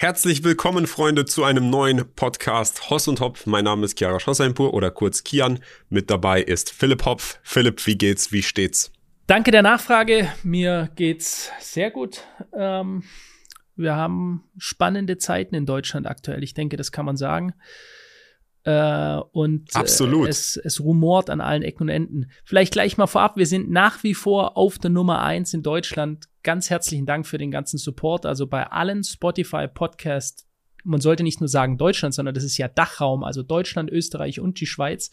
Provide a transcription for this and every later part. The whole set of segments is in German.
Herzlich willkommen, Freunde, zu einem neuen Podcast Hoss und Hopf. Mein Name ist Chiara Schosseinpur oder kurz Kian. Mit dabei ist Philipp Hopf. Philipp, wie geht's? Wie steht's? Danke der Nachfrage. Mir geht's sehr gut. Ähm, wir haben spannende Zeiten in Deutschland aktuell. Ich denke, das kann man sagen. Äh, und Absolut. Äh, es, es rumort an allen Ecken und Enden. Vielleicht gleich mal vorab, wir sind nach wie vor auf der Nummer eins in Deutschland ganz herzlichen Dank für den ganzen Support. Also bei allen Spotify Podcast, man sollte nicht nur sagen Deutschland, sondern das ist ja Dachraum, also Deutschland, Österreich und die Schweiz.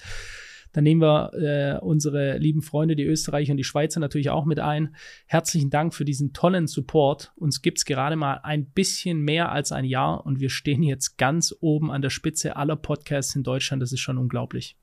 Dann nehmen wir äh, unsere lieben Freunde, die Österreicher und die Schweizer natürlich auch mit ein. Herzlichen Dank für diesen tollen Support. Uns gibt es gerade mal ein bisschen mehr als ein Jahr und wir stehen jetzt ganz oben an der Spitze aller Podcasts in Deutschland. Das ist schon unglaublich.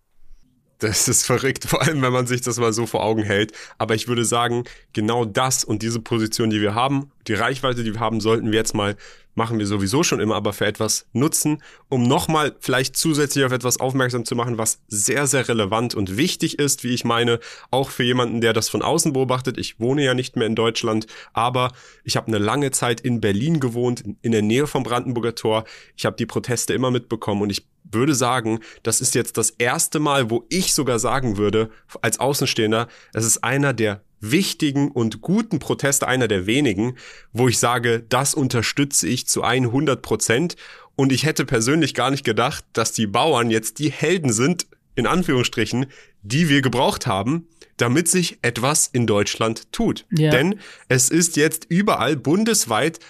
Das ist verrückt, vor allem wenn man sich das mal so vor Augen hält. Aber ich würde sagen, genau das und diese Position, die wir haben, die Reichweite, die wir haben, sollten wir jetzt mal machen wir sowieso schon immer, aber für etwas nutzen, um nochmal vielleicht zusätzlich auf etwas aufmerksam zu machen, was sehr, sehr relevant und wichtig ist, wie ich meine, auch für jemanden, der das von außen beobachtet. Ich wohne ja nicht mehr in Deutschland, aber ich habe eine lange Zeit in Berlin gewohnt, in der Nähe vom Brandenburger Tor. Ich habe die Proteste immer mitbekommen und ich würde sagen, das ist jetzt das erste Mal, wo ich sogar sagen würde, als Außenstehender, es ist einer der wichtigen und guten Proteste, einer der wenigen, wo ich sage, das unterstütze ich zu 100 Prozent. Und ich hätte persönlich gar nicht gedacht, dass die Bauern jetzt die Helden sind, in Anführungsstrichen, die wir gebraucht haben, damit sich etwas in Deutschland tut. Ja. Denn es ist jetzt überall bundesweit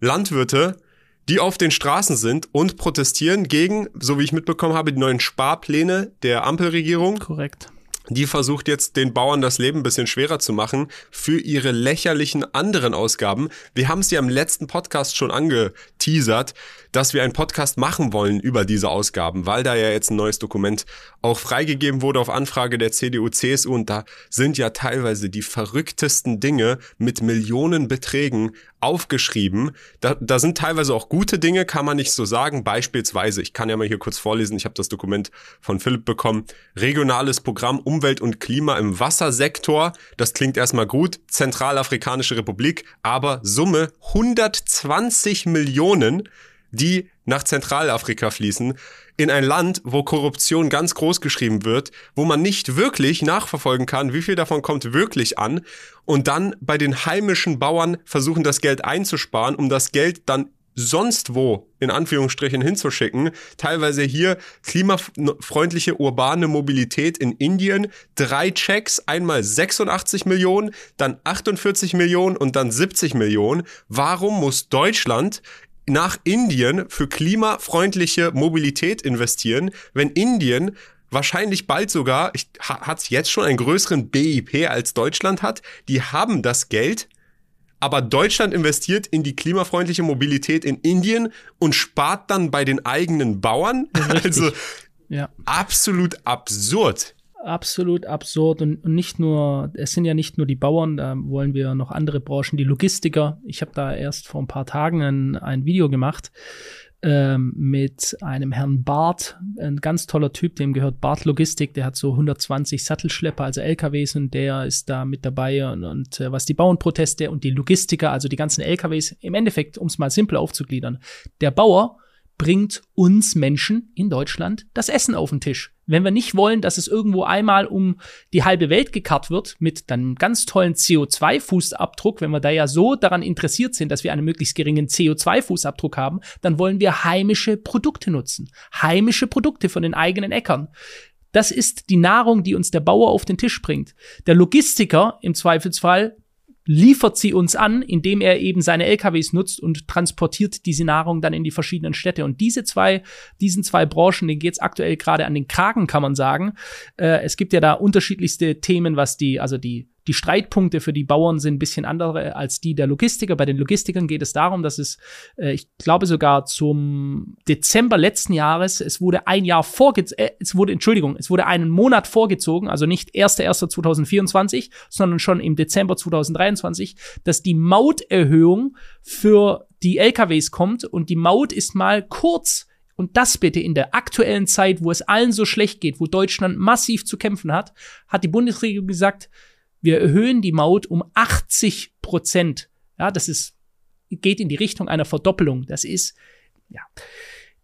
Landwirte, die auf den Straßen sind und protestieren gegen, so wie ich mitbekommen habe, die neuen Sparpläne der Ampelregierung. Korrekt die versucht jetzt den Bauern das Leben ein bisschen schwerer zu machen für ihre lächerlichen anderen Ausgaben. Wir haben es ja im letzten Podcast schon angeteasert, dass wir einen Podcast machen wollen über diese Ausgaben, weil da ja jetzt ein neues Dokument auch freigegeben wurde auf Anfrage der CDU, CSU und da sind ja teilweise die verrücktesten Dinge mit Millionenbeträgen aufgeschrieben. Da, da sind teilweise auch gute Dinge, kann man nicht so sagen. Beispielsweise, ich kann ja mal hier kurz vorlesen, ich habe das Dokument von Philipp bekommen, regionales Programm Umwelt und Klima im Wassersektor. Das klingt erstmal gut, Zentralafrikanische Republik, aber Summe 120 Millionen die nach Zentralafrika fließen, in ein Land, wo Korruption ganz groß geschrieben wird, wo man nicht wirklich nachverfolgen kann, wie viel davon kommt wirklich an, und dann bei den heimischen Bauern versuchen, das Geld einzusparen, um das Geld dann sonst wo in Anführungsstrichen hinzuschicken. Teilweise hier klimafreundliche urbane Mobilität in Indien. Drei Checks, einmal 86 Millionen, dann 48 Millionen und dann 70 Millionen. Warum muss Deutschland nach Indien für klimafreundliche Mobilität investieren, wenn Indien wahrscheinlich bald sogar, hat es jetzt schon einen größeren BIP als Deutschland hat, die haben das Geld, aber Deutschland investiert in die klimafreundliche Mobilität in Indien und spart dann bei den eigenen Bauern. Richtig. Also ja. absolut absurd absolut absurd und, und, nicht nur, es sind ja nicht nur die Bauern, da wollen wir noch andere Branchen, die Logistiker. Ich habe da erst vor ein paar Tagen ein, ein Video gemacht ähm, mit einem Herrn Bart, ein ganz toller Typ, dem gehört Bart Logistik, der hat so 120 Sattelschlepper, also LKWs und der ist da mit dabei und, und äh, was die Bauernproteste und die Logistiker, also die ganzen LKWs, im Endeffekt, um es mal simpel aufzugliedern, der Bauer bringt uns Menschen in Deutschland das Essen auf den Tisch. Wenn wir nicht wollen, dass es irgendwo einmal um die halbe Welt gekarrt wird mit einem ganz tollen CO2-Fußabdruck, wenn wir da ja so daran interessiert sind, dass wir einen möglichst geringen CO2-Fußabdruck haben, dann wollen wir heimische Produkte nutzen. Heimische Produkte von den eigenen Äckern. Das ist die Nahrung, die uns der Bauer auf den Tisch bringt. Der Logistiker im Zweifelsfall liefert sie uns an, indem er eben seine LKWs nutzt und transportiert diese Nahrung dann in die verschiedenen Städte. Und diese zwei, diesen zwei Branchen, denen geht's aktuell gerade an den Kragen, kann man sagen. Äh, es gibt ja da unterschiedlichste Themen, was die, also die die Streitpunkte für die Bauern sind ein bisschen andere als die der Logistiker. Bei den Logistikern geht es darum, dass es, äh, ich glaube sogar zum Dezember letzten Jahres, es wurde ein Jahr vorgezogen, äh, es wurde, Entschuldigung, es wurde einen Monat vorgezogen, also nicht 1.1.2024, sondern schon im Dezember 2023, dass die Mauterhöhung für die LKWs kommt und die Maut ist mal kurz und das bitte in der aktuellen Zeit, wo es allen so schlecht geht, wo Deutschland massiv zu kämpfen hat, hat die Bundesregierung gesagt, wir erhöhen die Maut um 80 Prozent. Ja, das ist, geht in die Richtung einer Verdoppelung. Das ist ja.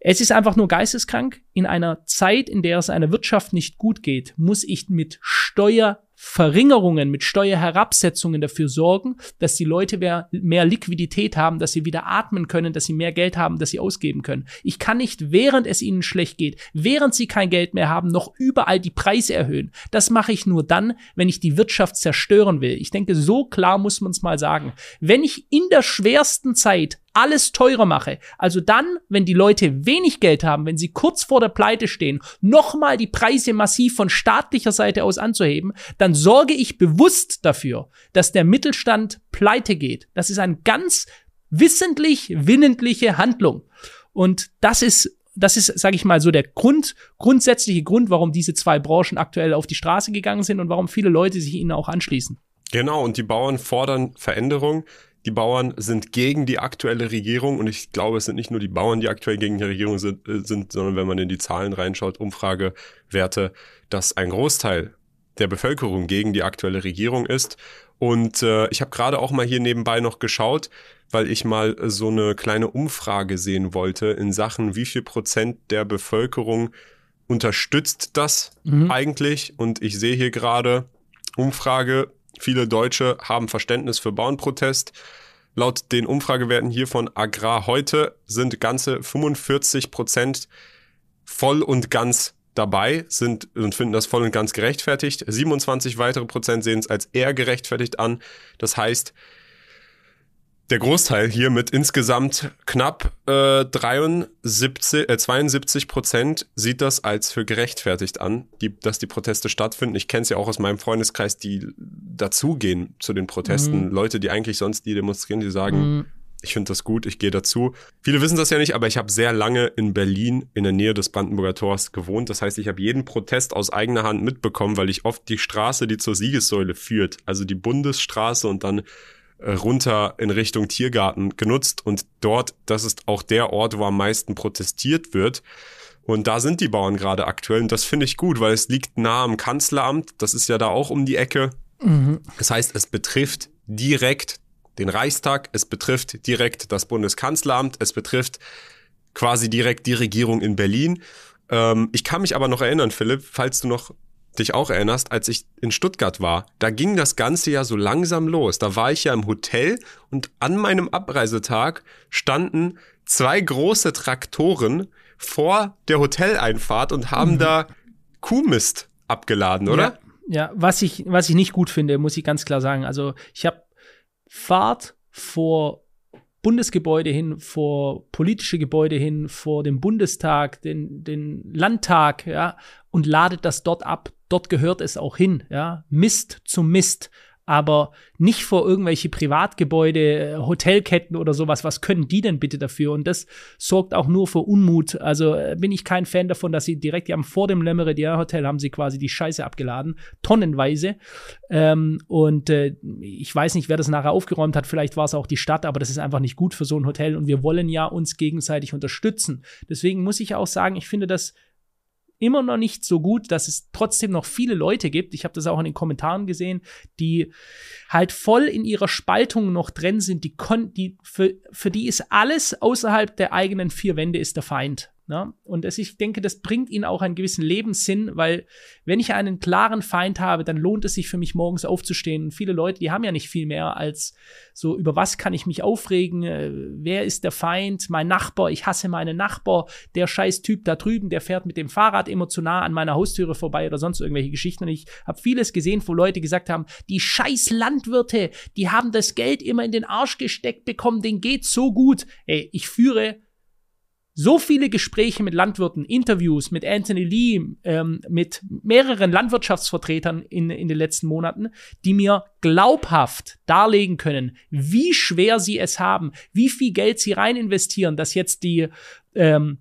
Es ist einfach nur geisteskrank. In einer Zeit, in der es einer Wirtschaft nicht gut geht, muss ich mit Steuer Verringerungen, mit Steuerherabsetzungen dafür sorgen, dass die Leute mehr, mehr, Liquidität haben, dass sie wieder atmen können, dass sie mehr Geld haben, dass sie ausgeben können. Ich kann nicht, während es ihnen schlecht geht, während sie kein Geld mehr haben, noch überall die Preise erhöhen. Das mache ich nur dann, wenn ich die Wirtschaft zerstören will. Ich denke, so klar muss man es mal sagen. Wenn ich in der schwersten Zeit alles teurer mache. Also dann, wenn die Leute wenig Geld haben, wenn sie kurz vor der Pleite stehen, nochmal die Preise massiv von staatlicher Seite aus anzuheben, dann sorge ich bewusst dafür, dass der Mittelstand pleite geht. Das ist eine ganz wissentlich winnendliche Handlung. Und das ist das ist, sage ich mal, so der Grund, grundsätzliche Grund, warum diese zwei Branchen aktuell auf die Straße gegangen sind und warum viele Leute sich ihnen auch anschließen. Genau, und die Bauern fordern Veränderung. Die Bauern sind gegen die aktuelle Regierung und ich glaube, es sind nicht nur die Bauern, die aktuell gegen die Regierung sind, äh, sind sondern wenn man in die Zahlen reinschaut, Umfragewerte, dass ein Großteil der Bevölkerung gegen die aktuelle Regierung ist. Und äh, ich habe gerade auch mal hier nebenbei noch geschaut, weil ich mal so eine kleine Umfrage sehen wollte in Sachen, wie viel Prozent der Bevölkerung unterstützt das mhm. eigentlich. Und ich sehe hier gerade Umfrage, Viele Deutsche haben Verständnis für Bauernprotest. Laut den Umfragewerten hier von Agrar heute sind ganze 45 Prozent voll und ganz dabei, sind und finden das voll und ganz gerechtfertigt. 27 weitere Prozent sehen es als eher gerechtfertigt an. Das heißt, der Großteil hier mit insgesamt knapp äh, 73, äh, 72 Prozent sieht das als für gerechtfertigt an, die, dass die Proteste stattfinden. Ich kenne es ja auch aus meinem Freundeskreis, die dazugehen zu den Protesten. Mhm. Leute, die eigentlich sonst die demonstrieren, die sagen, mhm. Ich finde das gut, ich gehe dazu. Viele wissen das ja nicht, aber ich habe sehr lange in Berlin in der Nähe des Brandenburger Tors gewohnt. Das heißt, ich habe jeden Protest aus eigener Hand mitbekommen, weil ich oft die Straße, die zur Siegessäule führt, also die Bundesstraße und dann äh, runter in Richtung Tiergarten genutzt und dort, das ist auch der Ort, wo am meisten protestiert wird. Und da sind die Bauern gerade aktuell und das finde ich gut, weil es liegt nah am Kanzleramt, das ist ja da auch um die Ecke. Mhm. Das heißt, es betrifft direkt den Reichstag, es betrifft direkt das Bundeskanzleramt, es betrifft quasi direkt die Regierung in Berlin. Ähm, ich kann mich aber noch erinnern, Philipp, falls du noch dich auch erinnerst, als ich in Stuttgart war, da ging das Ganze ja so langsam los. Da war ich ja im Hotel und an meinem Abreisetag standen zwei große Traktoren vor der Hoteleinfahrt und haben mhm. da Kuhmist abgeladen, oder? Ja, ja, was ich, was ich nicht gut finde, muss ich ganz klar sagen. Also ich habe Fahrt vor Bundesgebäude hin, vor politische Gebäude hin, vor dem Bundestag, den, den Landtag, ja, und ladet das dort ab. Dort gehört es auch hin, ja. Mist zum Mist aber nicht vor irgendwelche Privatgebäude, äh, Hotelketten oder sowas. Was können die denn bitte dafür? Und das sorgt auch nur für Unmut. Also äh, bin ich kein Fan davon, dass sie direkt, haben vor dem Le Meridian Hotel haben sie quasi die Scheiße abgeladen, tonnenweise. Ähm, und äh, ich weiß nicht, wer das nachher aufgeräumt hat. Vielleicht war es auch die Stadt, aber das ist einfach nicht gut für so ein Hotel. Und wir wollen ja uns gegenseitig unterstützen. Deswegen muss ich auch sagen, ich finde das immer noch nicht so gut, dass es trotzdem noch viele Leute gibt. Ich habe das auch in den Kommentaren gesehen, die halt voll in ihrer Spaltung noch drin sind. Die, die für, für die ist alles außerhalb der eigenen vier Wände ist der Feind. Ne? Und das, ich denke, das bringt ihnen auch einen gewissen Lebenssinn, weil wenn ich einen klaren Feind habe, dann lohnt es sich für mich morgens aufzustehen. Und viele Leute, die haben ja nicht viel mehr als so, über was kann ich mich aufregen? Äh, wer ist der Feind? Mein Nachbar, ich hasse meinen Nachbar, der scheiß Typ da drüben, der fährt mit dem Fahrrad immer zu nah an meiner Haustüre vorbei oder sonst irgendwelche Geschichten. Und ich habe vieles gesehen, wo Leute gesagt haben, die scheiß Landwirte, die haben das Geld immer in den Arsch gesteckt bekommen, denen geht's so gut. Ey, ich führe so viele Gespräche mit Landwirten, Interviews mit Anthony Lee, ähm, mit mehreren Landwirtschaftsvertretern in, in den letzten Monaten, die mir glaubhaft darlegen können, wie schwer sie es haben, wie viel Geld sie rein investieren, dass jetzt die ähm,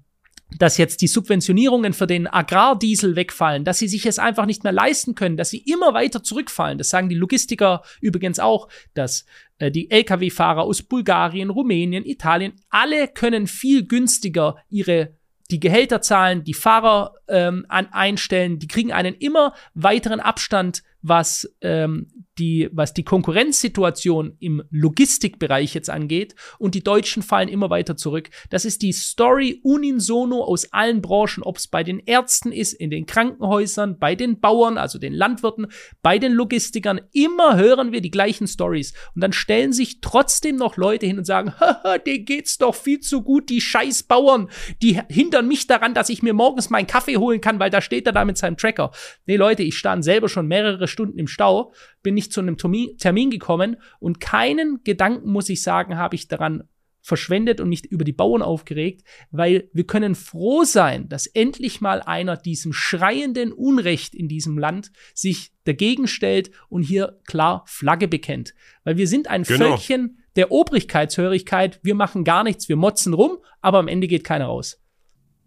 dass jetzt die Subventionierungen für den Agrardiesel wegfallen, dass sie sich es einfach nicht mehr leisten können, dass sie immer weiter zurückfallen. Das sagen die Logistiker übrigens auch, dass die Lkw-Fahrer aus Bulgarien, Rumänien, Italien, alle können viel günstiger ihre die Gehälter zahlen, die Fahrer ähm, an, einstellen, die kriegen einen immer weiteren Abstand, was ähm, die, was die Konkurrenzsituation im Logistikbereich jetzt angeht und die Deutschen fallen immer weiter zurück. Das ist die Story unisono aus allen Branchen, ob es bei den Ärzten ist, in den Krankenhäusern, bei den Bauern, also den Landwirten, bei den Logistikern. Immer hören wir die gleichen Stories und dann stellen sich trotzdem noch Leute hin und sagen, haha, denen geht's doch viel zu gut, die scheiß Bauern, die hindern mich daran, dass ich mir morgens meinen Kaffee holen kann, weil da steht er da mit seinem Tracker. Nee, Leute, ich stand selber schon mehrere Stunden im Stau, bin nicht zu einem Termin gekommen und keinen Gedanken, muss ich sagen, habe ich daran verschwendet und mich über die Bauern aufgeregt, weil wir können froh sein, dass endlich mal einer diesem schreienden Unrecht in diesem Land sich dagegen stellt und hier klar Flagge bekennt. Weil wir sind ein genau. Völkchen der Obrigkeitshörigkeit, wir machen gar nichts, wir motzen rum, aber am Ende geht keiner raus.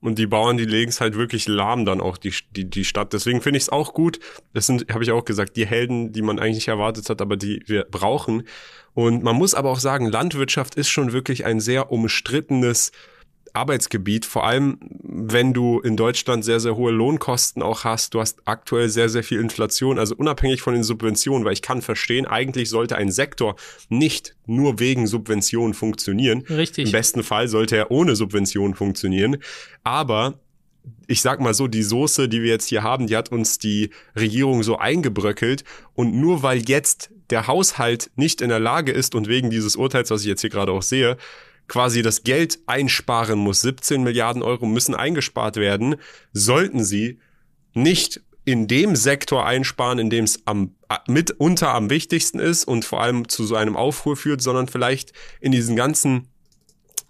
Und die Bauern, die legen es halt wirklich lahm dann auch die, die, die Stadt. Deswegen finde ich es auch gut. Das sind, habe ich auch gesagt, die Helden, die man eigentlich nicht erwartet hat, aber die wir brauchen. Und man muss aber auch sagen, Landwirtschaft ist schon wirklich ein sehr umstrittenes Arbeitsgebiet, vor allem wenn du in Deutschland sehr, sehr hohe Lohnkosten auch hast. Du hast aktuell sehr, sehr viel Inflation, also unabhängig von den Subventionen, weil ich kann verstehen, eigentlich sollte ein Sektor nicht nur wegen Subventionen funktionieren. Richtig. Im besten Fall sollte er ohne Subventionen funktionieren. Aber ich sag mal so, die Soße, die wir jetzt hier haben, die hat uns die Regierung so eingebröckelt. Und nur weil jetzt der Haushalt nicht in der Lage ist und wegen dieses Urteils, was ich jetzt hier gerade auch sehe, quasi das Geld einsparen muss. 17 Milliarden Euro müssen eingespart werden. Sollten sie nicht in dem Sektor einsparen, in dem es am, mitunter am wichtigsten ist und vor allem zu so einem Aufruhr führt, sondern vielleicht in diesen ganzen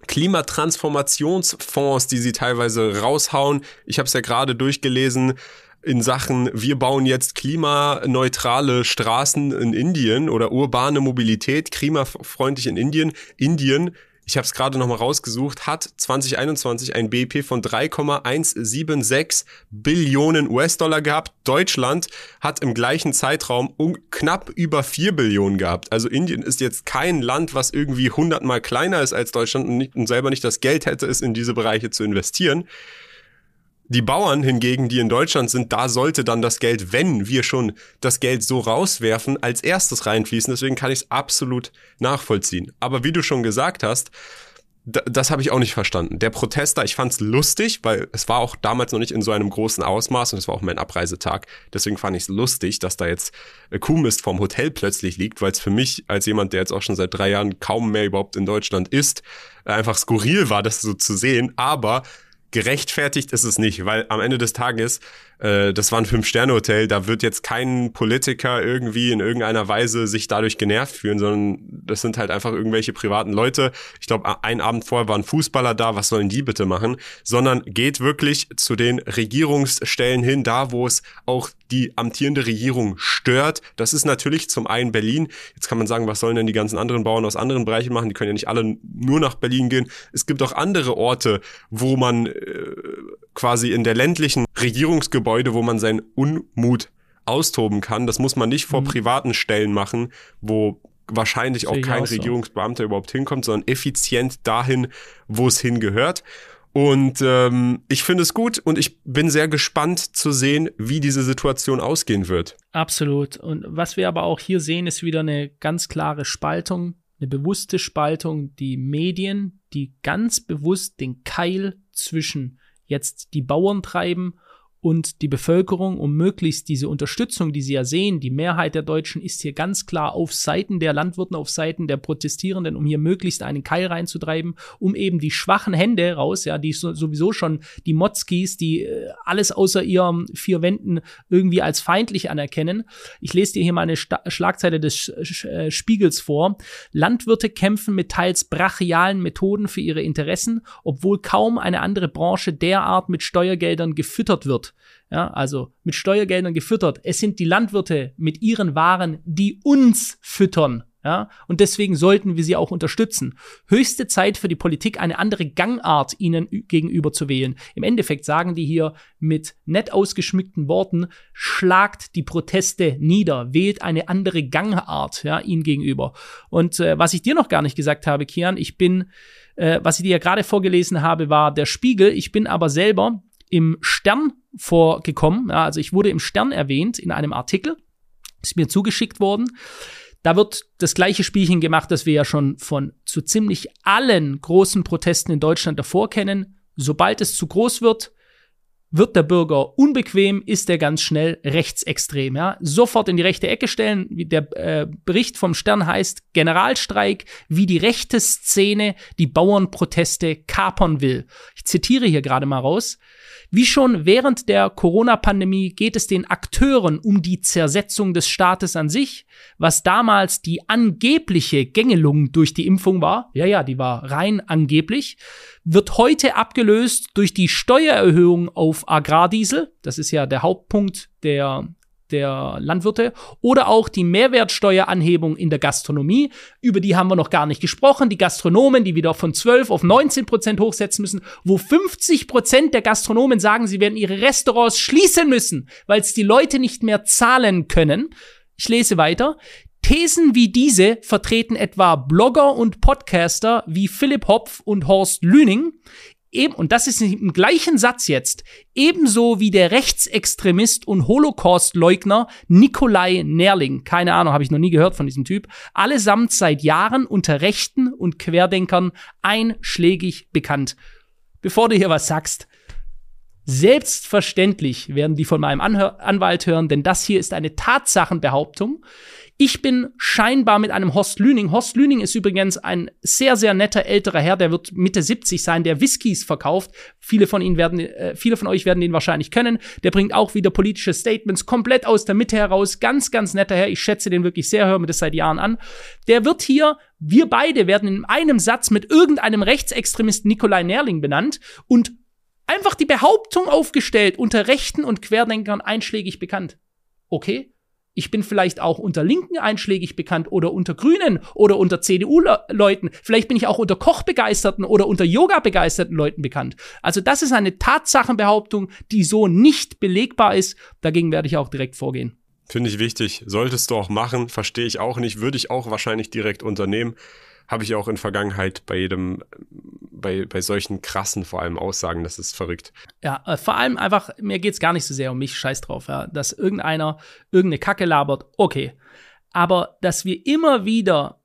Klimatransformationsfonds, die sie teilweise raushauen. Ich habe es ja gerade durchgelesen in Sachen, wir bauen jetzt klimaneutrale Straßen in Indien oder urbane Mobilität, klimafreundlich in Indien. Indien ich habe es gerade nochmal rausgesucht, hat 2021 ein BIP von 3,176 Billionen US-Dollar gehabt. Deutschland hat im gleichen Zeitraum um, knapp über 4 Billionen gehabt. Also Indien ist jetzt kein Land, was irgendwie hundertmal kleiner ist als Deutschland und, nicht, und selber nicht das Geld hätte, es in diese Bereiche zu investieren. Die Bauern hingegen, die in Deutschland sind, da sollte dann das Geld, wenn wir schon das Geld so rauswerfen, als erstes reinfließen. Deswegen kann ich es absolut nachvollziehen. Aber wie du schon gesagt hast, das habe ich auch nicht verstanden. Der Protester, ich fand es lustig, weil es war auch damals noch nicht in so einem großen Ausmaß und es war auch mein Abreisetag. Deswegen fand ich es lustig, dass da jetzt Kuhmist vom Hotel plötzlich liegt, weil es für mich als jemand, der jetzt auch schon seit drei Jahren kaum mehr überhaupt in Deutschland ist, einfach skurril war, das so zu sehen. Aber gerechtfertigt ist es nicht, weil am Ende des Tages äh, das war ein Fünf-Sterne-Hotel, da wird jetzt kein Politiker irgendwie in irgendeiner Weise sich dadurch genervt fühlen, sondern das sind halt einfach irgendwelche privaten Leute. Ich glaube, ein Abend vorher waren Fußballer da, was sollen die bitte machen? Sondern geht wirklich zu den Regierungsstellen hin, da wo es auch die amtierende Regierung stört. Das ist natürlich zum einen Berlin. Jetzt kann man sagen, was sollen denn die ganzen anderen Bauern aus anderen Bereichen machen? Die können ja nicht alle nur nach Berlin gehen. Es gibt auch andere Orte, wo man äh, quasi in der ländlichen Regierungsgebäude, wo man seinen Unmut austoben kann. Das muss man nicht vor mhm. privaten Stellen machen, wo wahrscheinlich auch kein auch so. Regierungsbeamter überhaupt hinkommt, sondern effizient dahin, wo es hingehört. Und ähm, ich finde es gut und ich bin sehr gespannt zu sehen, wie diese Situation ausgehen wird. Absolut. Und was wir aber auch hier sehen, ist wieder eine ganz klare Spaltung, eine bewusste Spaltung. Die Medien, die ganz bewusst den Keil zwischen jetzt die Bauern treiben und die Bevölkerung, um möglichst diese Unterstützung, die sie ja sehen, die Mehrheit der Deutschen ist hier ganz klar auf Seiten der Landwirten, auf Seiten der Protestierenden, um hier möglichst einen Keil reinzutreiben, um eben die schwachen Hände raus, ja, die sowieso schon die Motzkis, die äh, alles außer ihren vier Wänden irgendwie als feindlich anerkennen. Ich lese dir hier mal eine Sta Schlagzeile des äh, Spiegels vor. Landwirte kämpfen mit teils brachialen Methoden für ihre Interessen, obwohl kaum eine andere Branche derart mit Steuergeldern gefüttert wird. Ja, also mit Steuergeldern gefüttert. Es sind die Landwirte mit ihren Waren, die uns füttern. Ja, und deswegen sollten wir sie auch unterstützen. Höchste Zeit für die Politik, eine andere Gangart ihnen gegenüber zu wählen. Im Endeffekt sagen die hier mit nett ausgeschmückten Worten, schlagt die Proteste nieder, wählt eine andere Gangart, ja, ihnen gegenüber. Und äh, was ich dir noch gar nicht gesagt habe, Kian, ich bin, äh, was ich dir ja gerade vorgelesen habe, war der Spiegel. Ich bin aber selber im Stern vorgekommen. Ja, also ich wurde im Stern erwähnt in einem Artikel. ist mir zugeschickt worden. Da wird das gleiche Spielchen gemacht, das wir ja schon von so ziemlich allen großen Protesten in Deutschland davor kennen. Sobald es zu groß wird, wird der Bürger unbequem, ist er ganz schnell rechtsextrem. Ja? Sofort in die rechte Ecke stellen. Der äh, Bericht vom Stern heißt Generalstreik, wie die rechte Szene die Bauernproteste kapern will. Ich zitiere hier gerade mal raus. Wie schon während der Corona-Pandemie geht es den Akteuren um die Zersetzung des Staates an sich, was damals die angebliche Gängelung durch die Impfung war. Ja, ja, die war rein angeblich wird heute abgelöst durch die Steuererhöhung auf Agrardiesel. Das ist ja der Hauptpunkt der der Landwirte oder auch die Mehrwertsteueranhebung in der Gastronomie. Über die haben wir noch gar nicht gesprochen. Die Gastronomen, die wieder von 12 auf 19 Prozent hochsetzen müssen, wo 50 Prozent der Gastronomen sagen, sie werden ihre Restaurants schließen müssen, weil es die Leute nicht mehr zahlen können. Ich lese weiter. Thesen wie diese vertreten etwa Blogger und Podcaster wie Philipp Hopf und Horst Lüning, eben, und das ist im gleichen Satz jetzt, ebenso wie der Rechtsextremist und Holocaust-Leugner Nikolai Nerling. Keine Ahnung, habe ich noch nie gehört von diesem Typ. Allesamt seit Jahren unter Rechten und Querdenkern einschlägig bekannt. Bevor du hier was sagst, Selbstverständlich werden die von meinem Anhör Anwalt hören, denn das hier ist eine Tatsachenbehauptung. Ich bin scheinbar mit einem Horst Lüning. Horst Lüning ist übrigens ein sehr, sehr netter älterer Herr, der wird Mitte 70 sein, der Whiskys verkauft. Viele von Ihnen werden, äh, viele von euch werden ihn wahrscheinlich kennen. Der bringt auch wieder politische Statements komplett aus der Mitte heraus. Ganz, ganz netter Herr. Ich schätze den wirklich sehr, höre mir das seit Jahren an. Der wird hier, wir beide werden in einem Satz mit irgendeinem Rechtsextremisten Nikolai Nerling benannt und einfach die Behauptung aufgestellt, unter Rechten und Querdenkern einschlägig bekannt. Okay? Ich bin vielleicht auch unter Linken einschlägig bekannt oder unter Grünen oder unter CDU-Leuten. Vielleicht bin ich auch unter Kochbegeisterten oder unter Yoga-begeisterten Leuten bekannt. Also das ist eine Tatsachenbehauptung, die so nicht belegbar ist. Dagegen werde ich auch direkt vorgehen. Finde ich wichtig. Solltest du auch machen. Verstehe ich auch nicht. Würde ich auch wahrscheinlich direkt unternehmen habe ich auch in Vergangenheit bei jedem, bei, bei solchen krassen vor allem Aussagen, das ist verrückt. Ja, äh, vor allem einfach, mir geht es gar nicht so sehr um mich, scheiß drauf, ja, dass irgendeiner irgendeine Kacke labert, okay. Aber dass wir immer wieder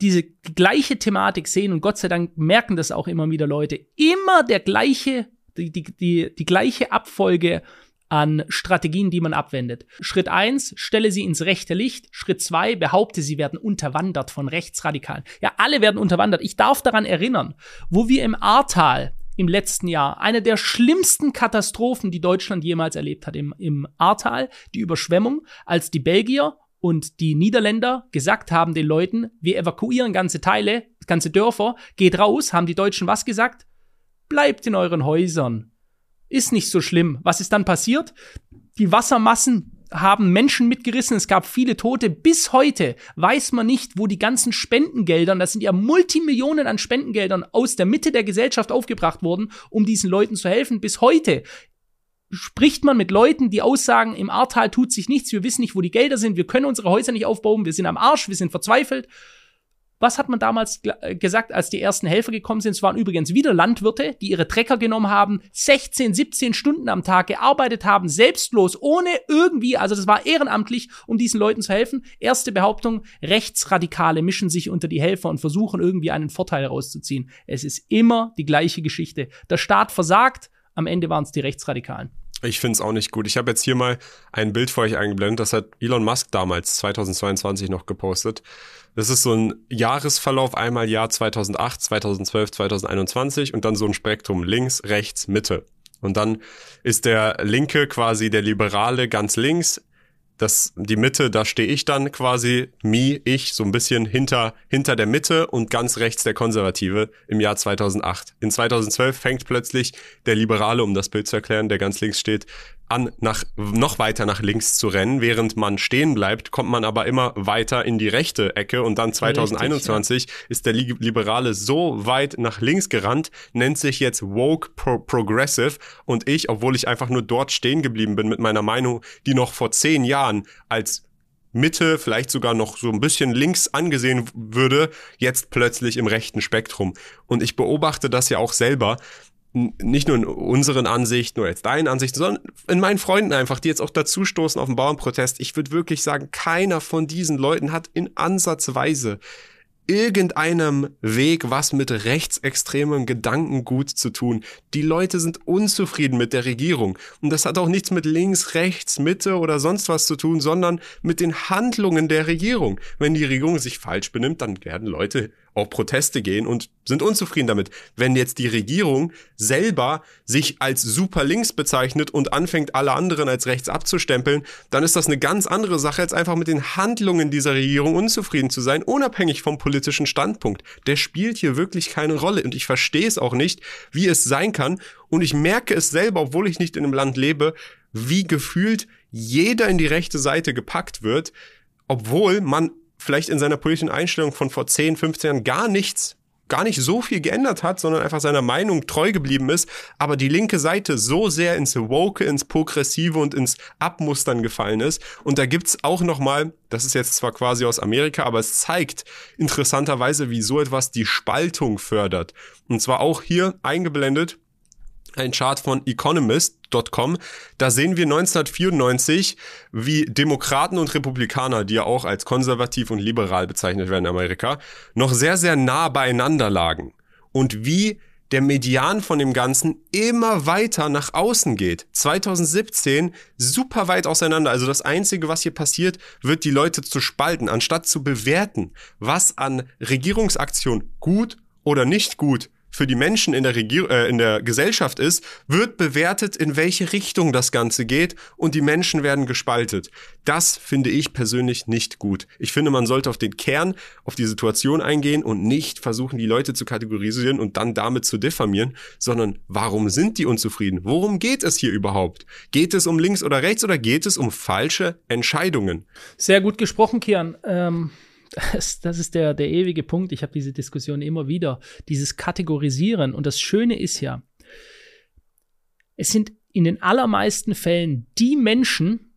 diese gleiche Thematik sehen und Gott sei Dank merken das auch immer wieder Leute, immer der gleiche, die, die, die, die gleiche Abfolge an Strategien, die man abwendet. Schritt eins: stelle sie ins rechte Licht. Schritt zwei: behaupte, sie werden unterwandert von Rechtsradikalen. Ja, alle werden unterwandert. Ich darf daran erinnern, wo wir im Ahrtal im letzten Jahr eine der schlimmsten Katastrophen, die Deutschland jemals erlebt hat, im, im Ahrtal, die Überschwemmung, als die Belgier und die Niederländer gesagt haben den Leuten, wir evakuieren ganze Teile, ganze Dörfer, geht raus, haben die Deutschen was gesagt? Bleibt in euren Häusern. Ist nicht so schlimm. Was ist dann passiert? Die Wassermassen haben Menschen mitgerissen, es gab viele Tote. Bis heute weiß man nicht, wo die ganzen Spendengeldern, das sind ja Multimillionen an Spendengeldern aus der Mitte der Gesellschaft aufgebracht wurden, um diesen Leuten zu helfen. Bis heute spricht man mit Leuten, die aussagen, im Ahrtal tut sich nichts, wir wissen nicht, wo die Gelder sind, wir können unsere Häuser nicht aufbauen, wir sind am Arsch, wir sind verzweifelt. Was hat man damals äh, gesagt, als die ersten Helfer gekommen sind? Es waren übrigens wieder Landwirte, die ihre Trecker genommen haben, 16, 17 Stunden am Tag gearbeitet haben, selbstlos, ohne irgendwie, also das war ehrenamtlich, um diesen Leuten zu helfen. Erste Behauptung, Rechtsradikale mischen sich unter die Helfer und versuchen irgendwie einen Vorteil rauszuziehen. Es ist immer die gleiche Geschichte. Der Staat versagt, am Ende waren es die Rechtsradikalen. Ich finde es auch nicht gut. Ich habe jetzt hier mal ein Bild für euch eingeblendet. Das hat Elon Musk damals, 2022, noch gepostet. Das ist so ein Jahresverlauf, einmal Jahr 2008, 2012, 2021 und dann so ein Spektrum links, rechts, Mitte. Und dann ist der Linke quasi der Liberale ganz links, das, die Mitte, da stehe ich dann quasi, me, ich, so ein bisschen hinter, hinter der Mitte und ganz rechts der Konservative im Jahr 2008. In 2012 fängt plötzlich der Liberale, um das Bild zu erklären, der ganz links steht, an, nach, noch weiter nach links zu rennen. Während man stehen bleibt, kommt man aber immer weiter in die rechte Ecke und dann 2021 Richtig, ja. ist der Liberale so weit nach links gerannt, nennt sich jetzt Woke Pro Progressive und ich, obwohl ich einfach nur dort stehen geblieben bin mit meiner Meinung, die noch vor zehn Jahren als Mitte, vielleicht sogar noch so ein bisschen links angesehen würde, jetzt plötzlich im rechten Spektrum. Und ich beobachte das ja auch selber nicht nur in unseren Ansichten oder jetzt deinen Ansichten, sondern in meinen Freunden einfach, die jetzt auch dazu stoßen auf den Bauernprotest. Ich würde wirklich sagen, keiner von diesen Leuten hat in Ansatzweise irgendeinem Weg was mit rechtsextremem Gedankengut zu tun. Die Leute sind unzufrieden mit der Regierung. Und das hat auch nichts mit links, rechts, Mitte oder sonst was zu tun, sondern mit den Handlungen der Regierung. Wenn die Regierung sich falsch benimmt, dann werden Leute auf Proteste gehen und sind unzufrieden damit. Wenn jetzt die Regierung selber sich als super links bezeichnet und anfängt, alle anderen als rechts abzustempeln, dann ist das eine ganz andere Sache, als einfach mit den Handlungen dieser Regierung unzufrieden zu sein, unabhängig vom politischen Standpunkt. Der spielt hier wirklich keine Rolle und ich verstehe es auch nicht, wie es sein kann und ich merke es selber, obwohl ich nicht in einem Land lebe, wie gefühlt jeder in die rechte Seite gepackt wird, obwohl man vielleicht in seiner politischen Einstellung von vor 10, 15 Jahren gar nichts gar nicht so viel geändert hat, sondern einfach seiner Meinung treu geblieben ist, aber die linke Seite so sehr ins Woke, ins Progressive und ins Abmustern gefallen ist. Und da gibt's auch nochmal, das ist jetzt zwar quasi aus Amerika, aber es zeigt interessanterweise, wie so etwas die Spaltung fördert. Und zwar auch hier eingeblendet ein Chart von Economist.com. Da sehen wir 1994, wie Demokraten und Republikaner, die ja auch als konservativ und liberal bezeichnet werden in Amerika, noch sehr, sehr nah beieinander lagen. Und wie der Median von dem Ganzen immer weiter nach außen geht. 2017 super weit auseinander. Also das Einzige, was hier passiert, wird die Leute zu spalten, anstatt zu bewerten, was an Regierungsaktion gut oder nicht gut für die Menschen in der, Regier äh, in der Gesellschaft ist, wird bewertet, in welche Richtung das Ganze geht und die Menschen werden gespaltet. Das finde ich persönlich nicht gut. Ich finde, man sollte auf den Kern, auf die Situation eingehen und nicht versuchen, die Leute zu kategorisieren und dann damit zu diffamieren, sondern warum sind die unzufrieden? Worum geht es hier überhaupt? Geht es um links oder rechts oder geht es um falsche Entscheidungen? Sehr gut gesprochen, Kian. Ähm das, das ist der, der ewige Punkt. Ich habe diese Diskussion immer wieder. Dieses Kategorisieren. Und das Schöne ist ja, es sind in den allermeisten Fällen die Menschen,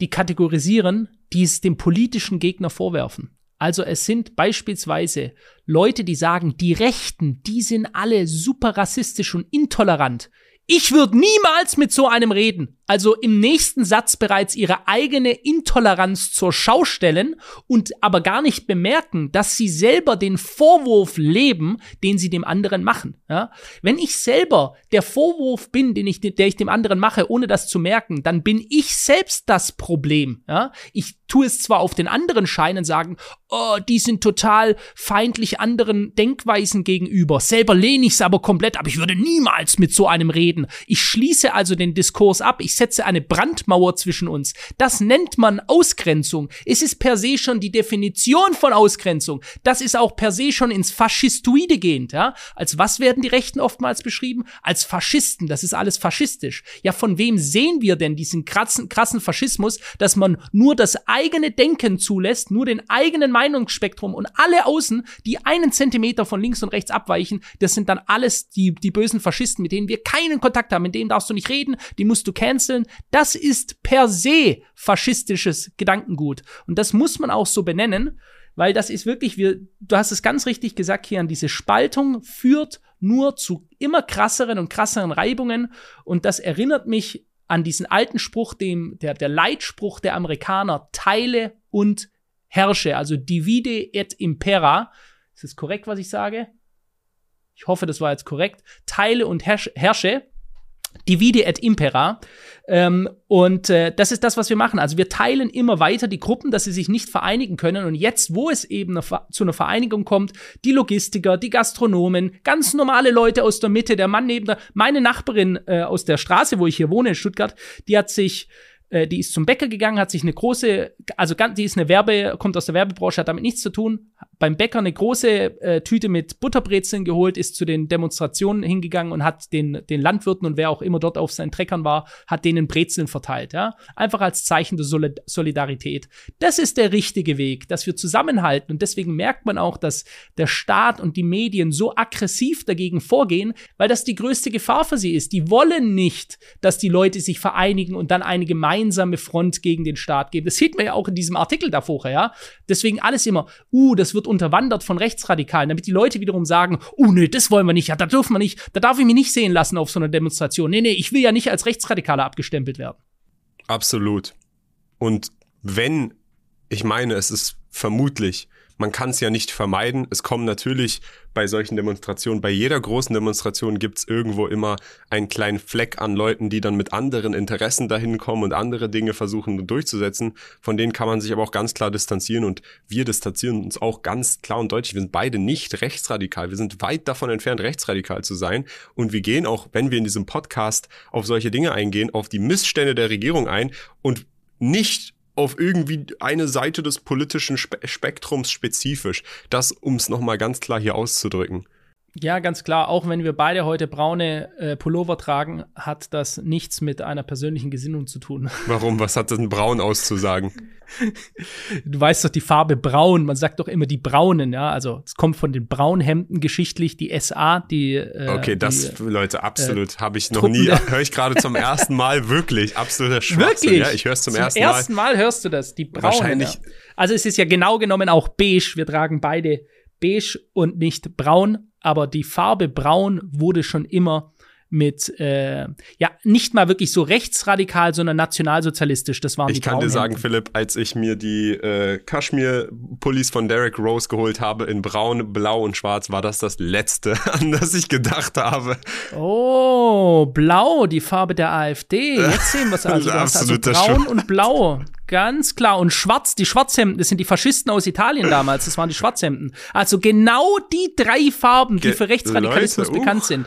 die kategorisieren, die es dem politischen Gegner vorwerfen. Also es sind beispielsweise Leute, die sagen, die Rechten, die sind alle super rassistisch und intolerant. Ich würde niemals mit so einem reden also im nächsten Satz bereits ihre eigene Intoleranz zur Schau stellen und aber gar nicht bemerken, dass sie selber den Vorwurf leben, den sie dem anderen machen. Ja? Wenn ich selber der Vorwurf bin, den ich, der ich dem anderen mache, ohne das zu merken, dann bin ich selbst das Problem. Ja? Ich tue es zwar auf den anderen scheinen, sagen, oh, die sind total feindlich anderen Denkweisen gegenüber. Selber lehne ich es aber komplett, aber ich würde niemals mit so einem reden. Ich schließe also den Diskurs ab. Ich ich setze eine Brandmauer zwischen uns. Das nennt man Ausgrenzung. Es ist per se schon die Definition von Ausgrenzung. Das ist auch per se schon ins Faschistoide gehend, ja. Als was werden die Rechten oftmals beschrieben? Als Faschisten. Das ist alles faschistisch. Ja, von wem sehen wir denn diesen krassen, krassen Faschismus, dass man nur das eigene Denken zulässt, nur den eigenen Meinungsspektrum und alle außen, die einen Zentimeter von links und rechts abweichen, das sind dann alles die, die bösen Faschisten, mit denen wir keinen Kontakt haben, mit denen darfst du nicht reden, die musst du canceln, canceln, das ist per se faschistisches Gedankengut. Und das muss man auch so benennen, weil das ist wirklich, wir, du hast es ganz richtig gesagt, hier an diese Spaltung führt nur zu immer krasseren und krasseren Reibungen. Und das erinnert mich an diesen alten Spruch, dem, der, der Leitspruch der Amerikaner, teile und herrsche, also divide et impera. Ist das korrekt, was ich sage? Ich hoffe, das war jetzt korrekt. Teile und herrsche. Divide et Impera. Ähm, und äh, das ist das, was wir machen. Also wir teilen immer weiter die Gruppen, dass sie sich nicht vereinigen können. Und jetzt, wo es eben zu einer Vereinigung kommt, die Logistiker, die Gastronomen, ganz normale Leute aus der Mitte, der Mann neben der, meine Nachbarin äh, aus der Straße, wo ich hier wohne in Stuttgart, die hat sich äh, die ist zum Bäcker gegangen, hat sich eine große, also die ist eine Werbe, kommt aus der Werbebranche, hat damit nichts zu tun, beim Bäcker eine große äh, Tüte mit Butterbrezeln geholt, ist zu den Demonstrationen hingegangen und hat den, den Landwirten und wer auch immer dort auf seinen Treckern war, hat denen Brezeln verteilt, ja. Einfach als Zeichen der Solid Solidarität. Das ist der richtige Weg, dass wir zusammenhalten und deswegen merkt man auch, dass der Staat und die Medien so aggressiv dagegen vorgehen, weil das die größte Gefahr für sie ist. Die wollen nicht, dass die Leute sich vereinigen und dann eine gemeinsame gemeinsame Front gegen den Staat geben. Das sieht man ja auch in diesem Artikel davor, ja. Deswegen alles immer, uh, das wird unterwandert von Rechtsradikalen, damit die Leute wiederum sagen, uh, nee, das wollen wir nicht, ja, da dürfen wir nicht, da darf ich mich nicht sehen lassen auf so einer Demonstration. Nee, nee, ich will ja nicht als Rechtsradikaler abgestempelt werden. Absolut. Und wenn, ich meine, es ist vermutlich man kann es ja nicht vermeiden. Es kommen natürlich bei solchen Demonstrationen, bei jeder großen Demonstration gibt es irgendwo immer einen kleinen Fleck an Leuten, die dann mit anderen Interessen dahin kommen und andere Dinge versuchen durchzusetzen. Von denen kann man sich aber auch ganz klar distanzieren und wir distanzieren uns auch ganz klar und deutlich. Wir sind beide nicht rechtsradikal. Wir sind weit davon entfernt, rechtsradikal zu sein. Und wir gehen auch, wenn wir in diesem Podcast auf solche Dinge eingehen, auf die Missstände der Regierung ein und nicht auf irgendwie eine Seite des politischen Spe Spektrums spezifisch. Das, um es nochmal ganz klar hier auszudrücken. Ja, ganz klar. Auch wenn wir beide heute braune äh, Pullover tragen, hat das nichts mit einer persönlichen Gesinnung zu tun. Warum? Was hat denn braun auszusagen? du weißt doch die Farbe braun. Man sagt doch immer die braunen, ja. Also es kommt von den Braunhemden geschichtlich, die SA, die. Äh, okay, das, die, Leute, absolut. Äh, Habe ich noch Truppen nie. Höre ich gerade zum ersten Mal wirklich. Absoluter Schwachsinn. Wirklich? Ja, ich höre es zum, zum ersten Mal. Zum ersten Mal hörst du das, die braunen. Wahrscheinlich. Ja. Also es ist ja genau genommen auch beige. Wir tragen beide beige und nicht braun, aber die Farbe braun wurde schon immer mit, äh, ja, nicht mal wirklich so rechtsradikal, sondern nationalsozialistisch. Das waren ich die Ich kann dir sagen, Philipp, als ich mir die äh, Kaschmir-Pullis von Derek Rose geholt habe in braun, blau und schwarz, war das das Letzte, an das ich gedacht habe. Oh, blau, die Farbe der AfD. Jetzt sehen wir es also. Du hast also braun und blau. Ganz klar. Und schwarz, die Schwarzhemden, das sind die Faschisten aus Italien damals, das waren die Schwarzhemden. Also genau die drei Farben, die Ge für Rechtsradikalismus Leute, uh. bekannt sind.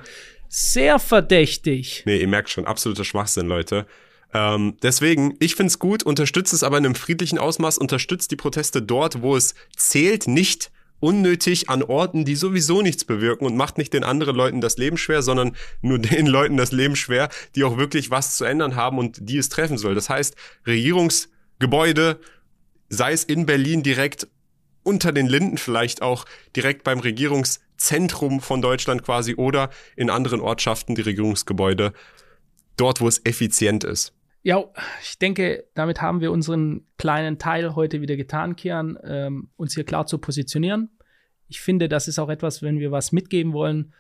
Sehr verdächtig. Nee, ihr merkt schon, absoluter Schwachsinn, Leute. Ähm, deswegen, ich find's gut, unterstützt es aber in einem friedlichen Ausmaß, unterstützt die Proteste dort, wo es zählt, nicht unnötig an Orten, die sowieso nichts bewirken und macht nicht den anderen Leuten das Leben schwer, sondern nur den Leuten das Leben schwer, die auch wirklich was zu ändern haben und die es treffen soll. Das heißt, Regierungs Gebäude, sei es in Berlin direkt unter den Linden vielleicht auch direkt beim Regierungszentrum von Deutschland quasi oder in anderen Ortschaften die Regierungsgebäude, dort wo es effizient ist. Ja, ich denke, damit haben wir unseren kleinen Teil heute wieder getan, Kian, ähm, uns hier klar zu positionieren. Ich finde, das ist auch etwas, wenn wir was mitgeben wollen,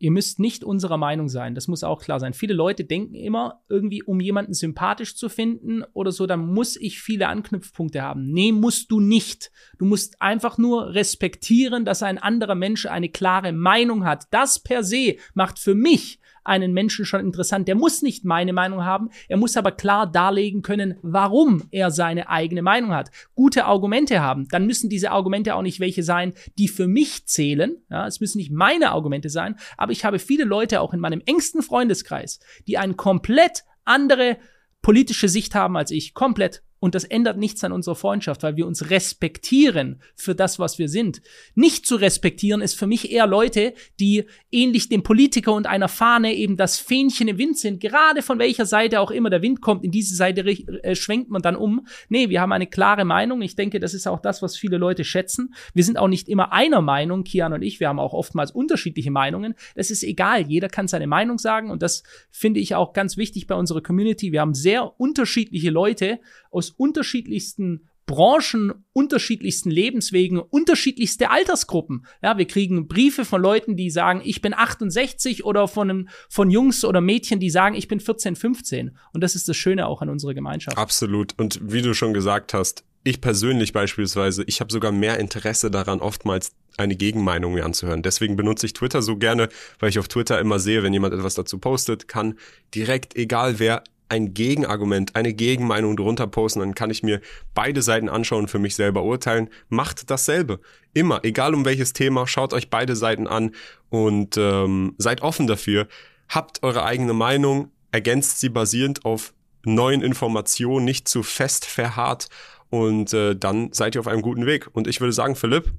ihr müsst nicht unserer Meinung sein. Das muss auch klar sein. Viele Leute denken immer, irgendwie, um jemanden sympathisch zu finden oder so, dann muss ich viele Anknüpfpunkte haben. Nee, musst du nicht. Du musst einfach nur respektieren, dass ein anderer Mensch eine klare Meinung hat. Das per se macht für mich einen Menschen schon interessant. Der muss nicht meine Meinung haben, er muss aber klar darlegen können, warum er seine eigene Meinung hat. Gute Argumente haben, dann müssen diese Argumente auch nicht welche sein, die für mich zählen. Ja, es müssen nicht meine Argumente sein, aber ich habe viele Leute auch in meinem engsten Freundeskreis, die eine komplett andere politische Sicht haben als ich, komplett und das ändert nichts an unserer Freundschaft, weil wir uns respektieren für das, was wir sind. Nicht zu respektieren ist für mich eher Leute, die ähnlich dem Politiker und einer Fahne eben das Fähnchen im Wind sind. Gerade von welcher Seite auch immer der Wind kommt, in diese Seite äh, schwenkt man dann um. Nee, wir haben eine klare Meinung. Ich denke, das ist auch das, was viele Leute schätzen. Wir sind auch nicht immer einer Meinung, Kian und ich. Wir haben auch oftmals unterschiedliche Meinungen. Das ist egal. Jeder kann seine Meinung sagen und das finde ich auch ganz wichtig bei unserer Community. Wir haben sehr unterschiedliche Leute aus unterschiedlichsten Branchen, unterschiedlichsten Lebenswegen, unterschiedlichste Altersgruppen. Ja, wir kriegen Briefe von Leuten, die sagen, ich bin 68 oder von, einem, von Jungs oder Mädchen, die sagen, ich bin 14, 15. Und das ist das Schöne auch an unserer Gemeinschaft. Absolut. Und wie du schon gesagt hast, ich persönlich beispielsweise, ich habe sogar mehr Interesse daran, oftmals eine Gegenmeinung mir anzuhören. Deswegen benutze ich Twitter so gerne, weil ich auf Twitter immer sehe, wenn jemand etwas dazu postet, kann direkt, egal wer, ein Gegenargument, eine Gegenmeinung drunter posten, dann kann ich mir beide Seiten anschauen und für mich selber urteilen. Macht dasselbe. Immer, egal um welches Thema, schaut euch beide Seiten an und ähm, seid offen dafür. Habt eure eigene Meinung, ergänzt sie basierend auf neuen Informationen, nicht zu fest verharrt und äh, dann seid ihr auf einem guten Weg. Und ich würde sagen, Philipp,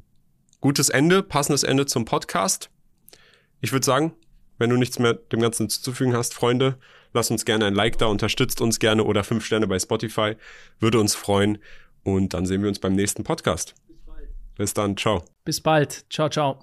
gutes Ende, passendes Ende zum Podcast. Ich würde sagen, wenn du nichts mehr dem Ganzen zuzufügen hast, Freunde, lasst uns gerne ein Like da, unterstützt uns gerne oder fünf Sterne bei Spotify. Würde uns freuen. Und dann sehen wir uns beim nächsten Podcast. Bis, dann. Ciao. Bis bald. Ciao, ciao.